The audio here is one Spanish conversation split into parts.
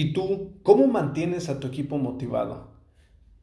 ¿Y tú cómo mantienes a tu equipo motivado?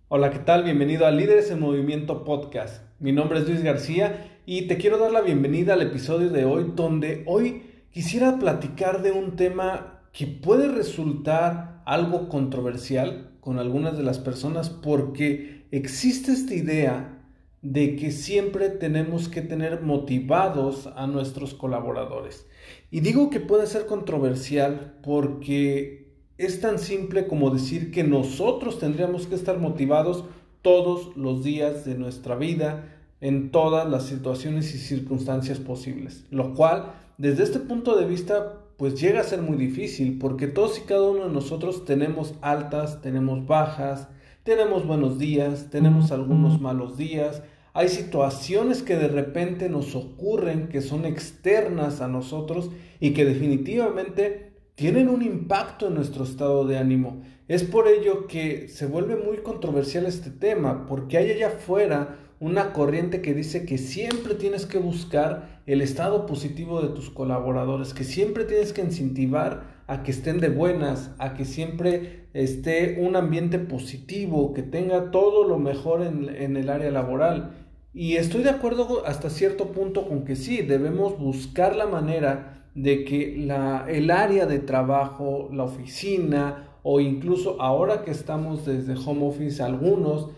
Hola, ¿qué tal? Bienvenido a Líderes en Movimiento Podcast. Mi nombre es Luis García y te quiero dar la bienvenida al episodio de hoy donde hoy quisiera platicar de un tema que puede resultar algo controversial con algunas de las personas porque existe esta idea de que siempre tenemos que tener motivados a nuestros colaboradores. Y digo que puede ser controversial porque es tan simple como decir que nosotros tendríamos que estar motivados todos los días de nuestra vida en todas las situaciones y circunstancias posibles, lo cual desde este punto de vista pues llega a ser muy difícil porque todos y cada uno de nosotros tenemos altas, tenemos bajas, tenemos buenos días, tenemos algunos malos días, hay situaciones que de repente nos ocurren que son externas a nosotros y que definitivamente tienen un impacto en nuestro estado de ánimo. Es por ello que se vuelve muy controversial este tema, porque hay allá afuera una corriente que dice que siempre tienes que buscar el estado positivo de tus colaboradores, que siempre tienes que incentivar a que estén de buenas, a que siempre esté un ambiente positivo, que tenga todo lo mejor en, en el área laboral. Y estoy de acuerdo hasta cierto punto con que sí, debemos buscar la manera de que la, el área de trabajo, la oficina o incluso ahora que estamos desde home office algunos,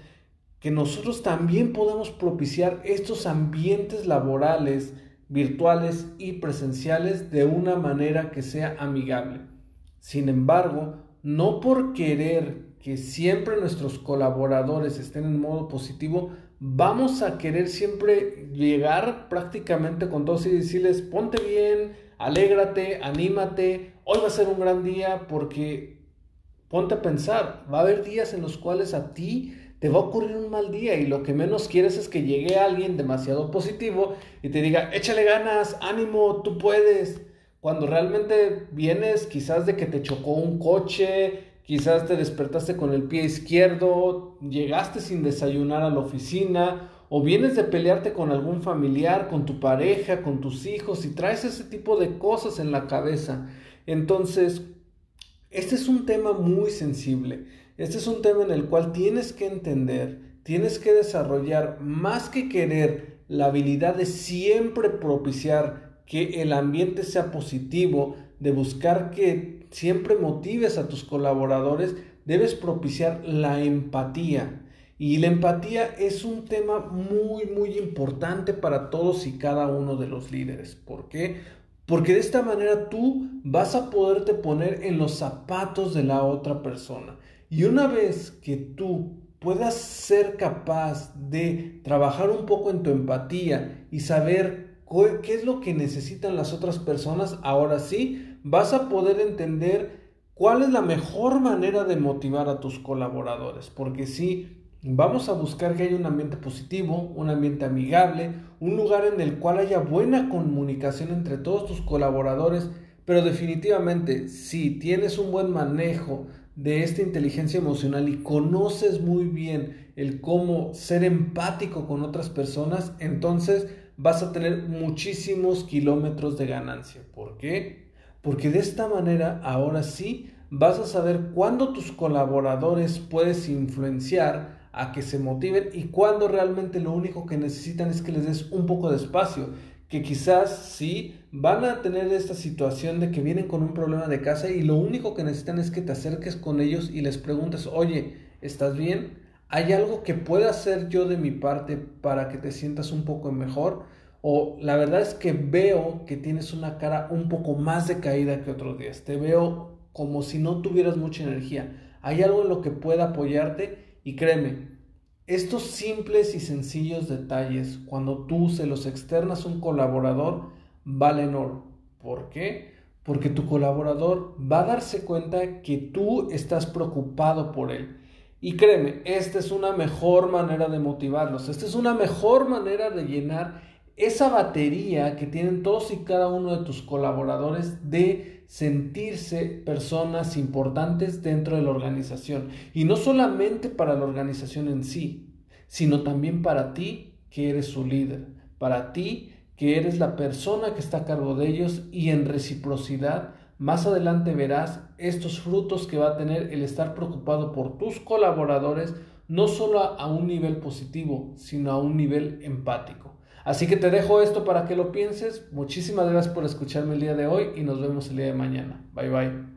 que nosotros también podemos propiciar estos ambientes laborales virtuales y presenciales de una manera que sea amigable. Sin embargo, no por querer que siempre nuestros colaboradores estén en modo positivo, vamos a querer siempre llegar prácticamente con todos y decirles, ponte bien, alégrate, anímate, hoy va a ser un gran día porque ponte a pensar, va a haber días en los cuales a ti te va a ocurrir un mal día y lo que menos quieres es que llegue alguien demasiado positivo y te diga, échale ganas, ánimo, tú puedes. Cuando realmente vienes quizás de que te chocó un coche, quizás te despertaste con el pie izquierdo, llegaste sin desayunar a la oficina o vienes de pelearte con algún familiar, con tu pareja, con tus hijos y traes ese tipo de cosas en la cabeza. Entonces, este es un tema muy sensible. Este es un tema en el cual tienes que entender, tienes que desarrollar más que querer la habilidad de siempre propiciar que el ambiente sea positivo, de buscar que siempre motives a tus colaboradores, debes propiciar la empatía. Y la empatía es un tema muy, muy importante para todos y cada uno de los líderes. ¿Por qué? Porque de esta manera tú vas a poderte poner en los zapatos de la otra persona. Y una vez que tú puedas ser capaz de trabajar un poco en tu empatía y saber qué es lo que necesitan las otras personas, ahora sí vas a poder entender cuál es la mejor manera de motivar a tus colaboradores. Porque sí, Vamos a buscar que haya un ambiente positivo, un ambiente amigable, un lugar en el cual haya buena comunicación entre todos tus colaboradores, pero definitivamente si tienes un buen manejo de esta inteligencia emocional y conoces muy bien el cómo ser empático con otras personas, entonces vas a tener muchísimos kilómetros de ganancia. ¿Por qué? Porque de esta manera ahora sí vas a saber cuándo tus colaboradores puedes influenciar a que se motiven y cuando realmente lo único que necesitan es que les des un poco de espacio, que quizás sí van a tener esta situación de que vienen con un problema de casa y lo único que necesitan es que te acerques con ellos y les preguntes, oye, ¿estás bien? ¿Hay algo que pueda hacer yo de mi parte para que te sientas un poco mejor? O la verdad es que veo que tienes una cara un poco más decaída que otros días. Te veo como si no tuvieras mucha energía. ¿Hay algo en lo que pueda apoyarte? Y créeme, Estos simples y sencillos detalles, cuando tú se los externas a un colaborador, valen oro. ¿Por qué? Porque tu colaborador va a darse cuenta que tú estás preocupado por él. Y créeme, esta es una mejor manera de motivarlos, esta es una mejor manera de llenar esa batería que tienen todos y cada uno de tus colaboradores de sentirse personas importantes dentro de la organización. Y no solamente para la organización en sí, sino también para ti que eres su líder, para ti que eres la persona que está a cargo de ellos y en reciprocidad, más adelante verás estos frutos que va a tener el estar preocupado por tus colaboradores, no solo a un nivel positivo, sino a un nivel empático. Así que te dejo esto para que lo pienses. Muchísimas gracias por escucharme el día de hoy y nos vemos el día de mañana. Bye bye.